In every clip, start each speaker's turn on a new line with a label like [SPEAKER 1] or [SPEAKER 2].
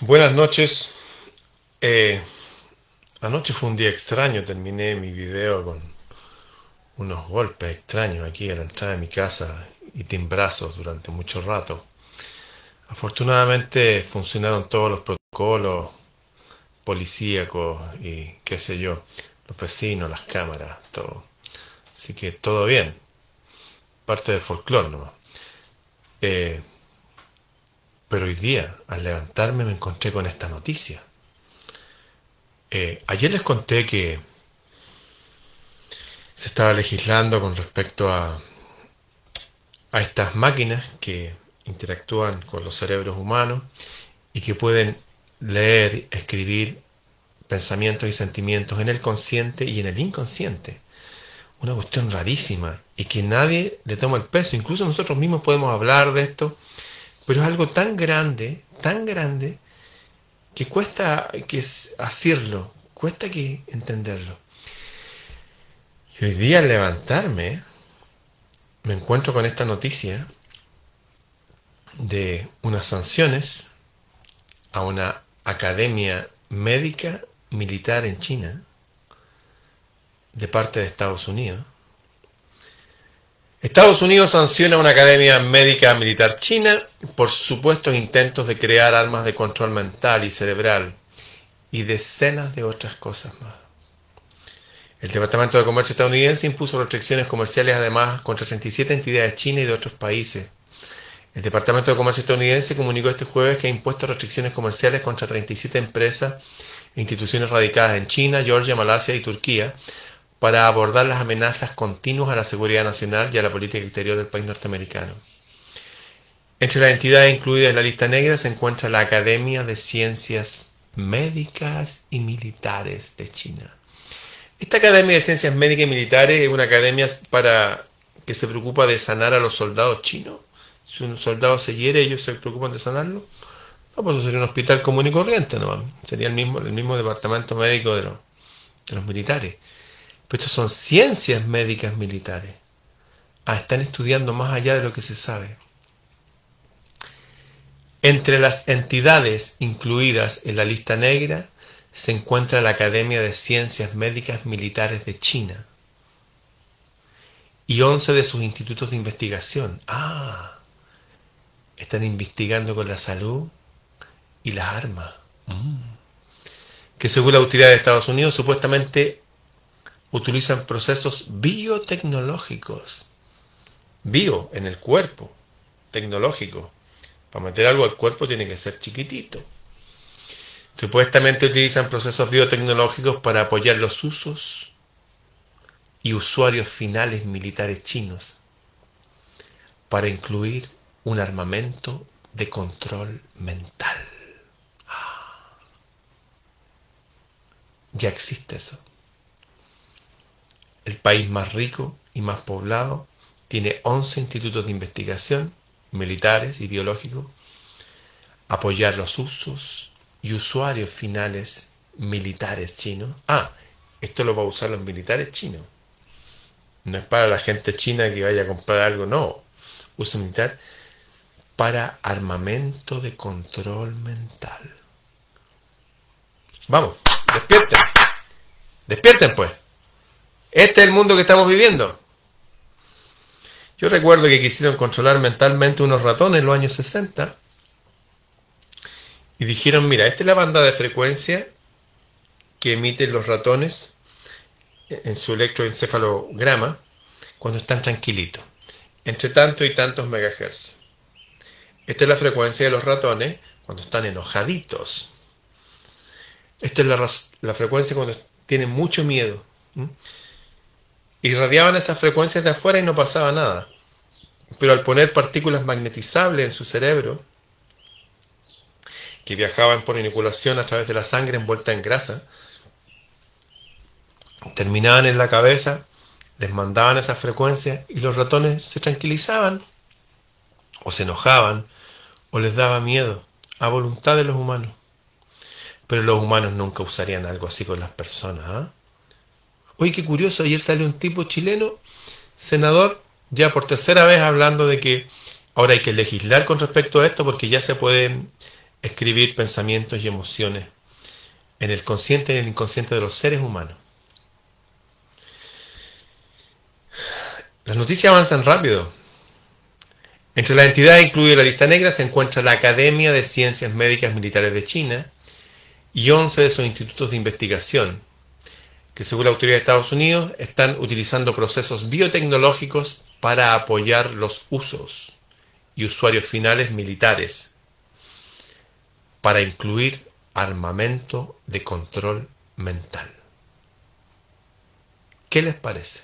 [SPEAKER 1] Buenas noches. Eh, anoche fue un día extraño. Terminé mi video con unos golpes extraños aquí a la entrada de mi casa y timbrazos durante mucho rato. Afortunadamente funcionaron todos los protocolos policíacos y qué sé yo, los vecinos, las cámaras, todo. Así que todo bien. Parte del folclore nomás. Eh, pero hoy día, al levantarme, me encontré con esta noticia. Eh, ayer les conté que se estaba legislando con respecto a, a estas máquinas que interactúan con los cerebros humanos y que pueden leer, escribir pensamientos y sentimientos en el consciente y en el inconsciente. Una cuestión rarísima y que nadie le toma el peso. Incluso nosotros mismos podemos hablar de esto pero es algo tan grande, tan grande, que cuesta que hacerlo, cuesta que entenderlo. Y hoy día al levantarme, me encuentro con esta noticia de unas sanciones a una academia médica militar en China de parte de Estados Unidos Estados Unidos sanciona una academia médica militar china por supuestos intentos de crear armas de control mental y cerebral y decenas de otras cosas más. El Departamento de Comercio estadounidense impuso restricciones comerciales además contra 37 entidades chinas y de otros países. El Departamento de Comercio estadounidense comunicó este jueves que ha impuesto restricciones comerciales contra 37 empresas e instituciones radicadas en China, Georgia, Malasia y Turquía, para abordar las amenazas continuas a la seguridad nacional y a la política exterior del país norteamericano. Entre las entidades incluidas en la lista negra se encuentra la Academia de Ciencias Médicas y Militares de China. Esta Academia de Ciencias Médicas y Militares es una academia para que se preocupa de sanar a los soldados chinos. Si un soldado se hiere, ellos se preocupan de sanarlo. No, pues eso sería un hospital común y corriente, ¿no? Sería el mismo, el mismo departamento médico de los militares. Pero estos son ciencias médicas militares. Ah, están estudiando más allá de lo que se sabe. Entre las entidades incluidas en la lista negra se encuentra la Academia de Ciencias Médicas Militares de China y 11 de sus institutos de investigación. Ah, están investigando con la salud y las armas. Mm. Que según la autoridad de Estados Unidos supuestamente utilizan procesos biotecnológicos. Bio en el cuerpo, tecnológico. Para meter algo al cuerpo tiene que ser chiquitito. Supuestamente utilizan procesos biotecnológicos para apoyar los usos y usuarios finales militares chinos, para incluir un armamento de control mental. Ah. Ya existe eso el país más rico y más poblado, tiene 11 institutos de investigación militares y biológicos, apoyar los usos y usuarios finales militares chinos. Ah, esto lo va a usar los militares chinos. No es para la gente china que vaya a comprar algo, no. Uso militar para armamento de control mental. Vamos, despierten. Despierten pues. Este es el mundo que estamos viviendo. Yo recuerdo que quisieron controlar mentalmente unos ratones en los años 60 y dijeron, mira, esta es la banda de frecuencia que emiten los ratones en su electroencefalograma cuando están tranquilitos, entre tanto y tantos megahertz. Esta es la frecuencia de los ratones cuando están enojaditos. Esta es la, la frecuencia cuando tienen mucho miedo irradiaban esas frecuencias de afuera y no pasaba nada. Pero al poner partículas magnetizables en su cerebro, que viajaban por inoculación a través de la sangre envuelta en grasa, terminaban en la cabeza, les mandaban esas frecuencias y los ratones se tranquilizaban, o se enojaban, o les daba miedo, a voluntad de los humanos. Pero los humanos nunca usarían algo así con las personas. ¿ah? Oye, qué curioso, ayer salió un tipo chileno, senador, ya por tercera vez hablando de que ahora hay que legislar con respecto a esto porque ya se pueden escribir pensamientos y emociones en el consciente y en el inconsciente de los seres humanos. Las noticias avanzan rápido. Entre las entidades incluida la lista negra se encuentra la Academia de Ciencias Médicas Militares de China y 11 de sus institutos de investigación, que según la autoridad de Estados Unidos están utilizando procesos biotecnológicos para apoyar los usos y usuarios finales militares, para incluir armamento de control mental. ¿Qué les parece?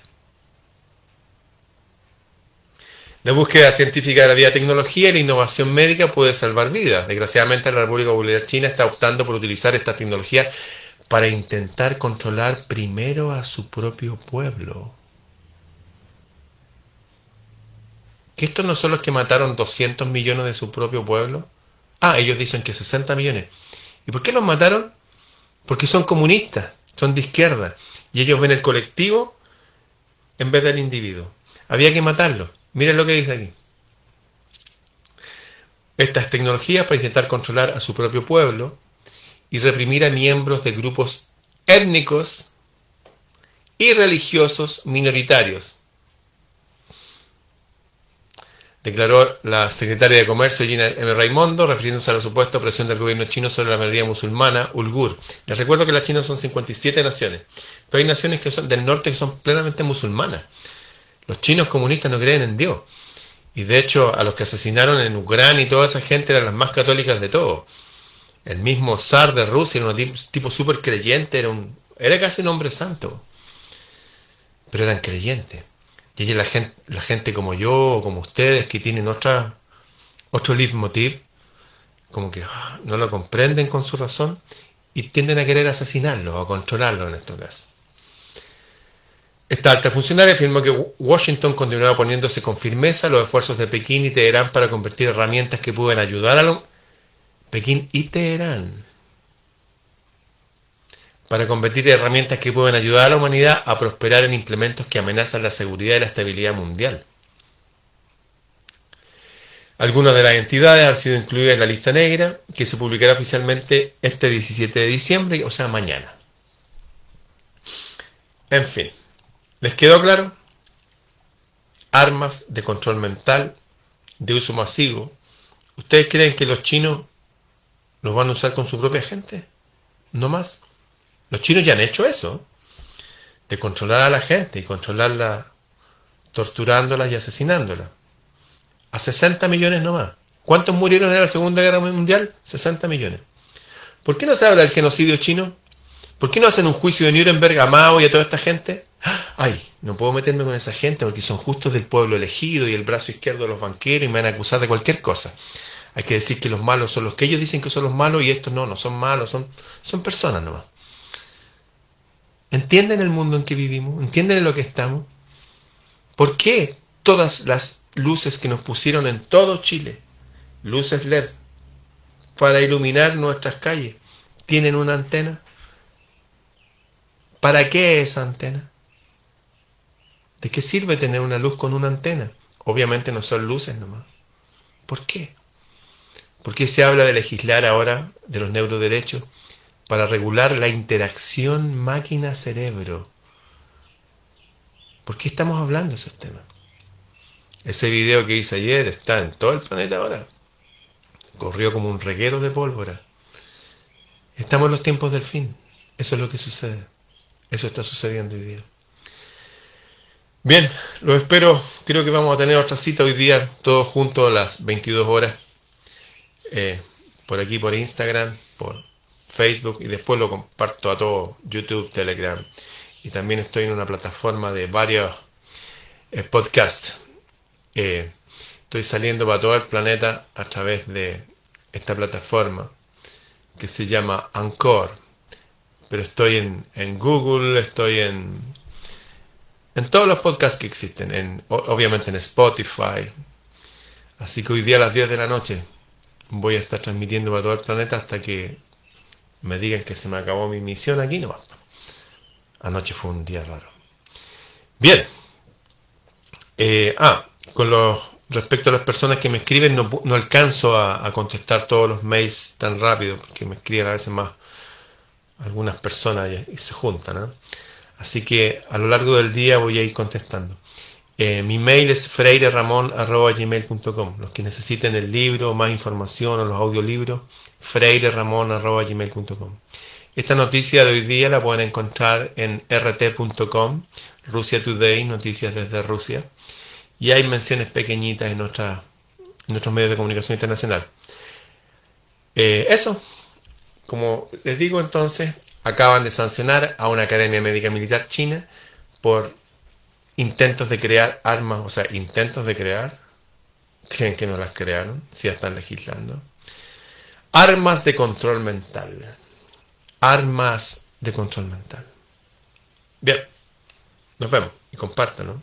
[SPEAKER 1] La búsqueda científica de la biotecnología y la innovación médica puede salvar vidas. Desgraciadamente la República Popular China está optando por utilizar esta tecnología para intentar controlar primero a su propio pueblo. ¿Que estos no son los que mataron 200 millones de su propio pueblo? Ah, ellos dicen que 60 millones. ¿Y por qué los mataron? Porque son comunistas, son de izquierda. Y ellos ven el colectivo en vez del individuo. Había que matarlos. Miren lo que dice aquí. Estas tecnologías para intentar controlar a su propio pueblo y reprimir a miembros de grupos étnicos y religiosos minoritarios. Declaró la secretaria de Comercio Gina M. Raimondo, refiriéndose a la supuesta opresión del gobierno chino sobre la mayoría musulmana ulgur. Les recuerdo que la China son 57 naciones, pero hay naciones que son del norte que son plenamente musulmanas. Los chinos comunistas no creen en Dios. Y de hecho, a los que asesinaron en Ucrania y toda esa gente eran las más católicas de todos. El mismo zar de Rusia era un tipo, súper creyente, era, era casi un hombre santo. Pero eran creyentes. Y ella, la gente, la gente como yo o como ustedes que tienen otra, otro leitmotiv, como que ah, no lo comprenden con su razón y tienden a querer asesinarlo o controlarlo en estos casos. Esta alta funcionaria afirmó que Washington continuará poniéndose con firmeza los esfuerzos de Pekín y Teherán para convertir herramientas que pueden ayudar a los... Pekín y Teherán. Para convertir herramientas que pueden ayudar a la humanidad a prosperar en implementos que amenazan la seguridad y la estabilidad mundial. Algunas de las entidades han sido incluidas en la lista negra, que se publicará oficialmente este 17 de diciembre, o sea, mañana. En fin. ¿Les quedó claro? Armas de control mental, de uso masivo. ¿Ustedes creen que los chinos los van a usar con su propia gente? No más. Los chinos ya han hecho eso. De controlar a la gente y controlarla torturándola y asesinándola. A 60 millones nomás. ¿Cuántos murieron en la Segunda Guerra Mundial? 60 millones. ¿Por qué no se habla del genocidio chino? ¿Por qué no hacen un juicio de Nuremberg a Mao y a toda esta gente? Ay, no puedo meterme con esa gente porque son justos del pueblo elegido y el brazo izquierdo de los banqueros y me van a acusar de cualquier cosa. Hay que decir que los malos son los que ellos dicen que son los malos y estos no, no son malos, son, son personas nomás. ¿Entienden el mundo en que vivimos? ¿Entienden en lo que estamos? ¿Por qué todas las luces que nos pusieron en todo Chile, luces LED, para iluminar nuestras calles, tienen una antena? ¿Para qué esa antena? ¿De qué sirve tener una luz con una antena? Obviamente no son luces nomás. ¿Por qué? ¿Por qué se habla de legislar ahora de los neuroderechos para regular la interacción máquina-cerebro? ¿Por qué estamos hablando de esos temas? Ese video que hice ayer está en todo el planeta ahora. Corrió como un reguero de pólvora. Estamos en los tiempos del fin. Eso es lo que sucede. Eso está sucediendo hoy día. Bien, lo espero. Creo que vamos a tener otra cita hoy día, todos juntos a las 22 horas. Eh, por aquí, por Instagram, por Facebook y después lo comparto a todo YouTube, Telegram. Y también estoy en una plataforma de varios eh, podcasts. Eh, estoy saliendo para todo el planeta a través de esta plataforma que se llama Anchor pero estoy en, en Google, estoy en, en todos los podcasts que existen, en, obviamente en Spotify. Así que hoy día a las 10 de la noche voy a estar transmitiendo para todo el planeta hasta que me digan que se me acabó mi misión aquí. No, anoche fue un día raro. Bien. Eh, ah, con los respecto a las personas que me escriben, no, no alcanzo a, contestar todos los mails tan rápido, porque me escriben a veces más algunas personas y, se juntan. ¿eh? Así que a lo largo del día voy a ir contestando. Eh, mi mail es freireramon.gmail.com Los que necesiten el libro, más información o los audiolibros, freireramon.gmail.com Esta noticia de hoy día la pueden encontrar en rt.com, Rusia Today, noticias desde Rusia. Y hay menciones pequeñitas en, otros medios de comunicación internacional. Eh, eso, como les digo entonces, acaban de sancionar a una academia médica militar china por intentos de crear armas, o sea, intentos de crear, creen que no las crearon, si ya están legislando. Armas de control mental. Armas de control mental. Bien, nos vemos y compártanlo.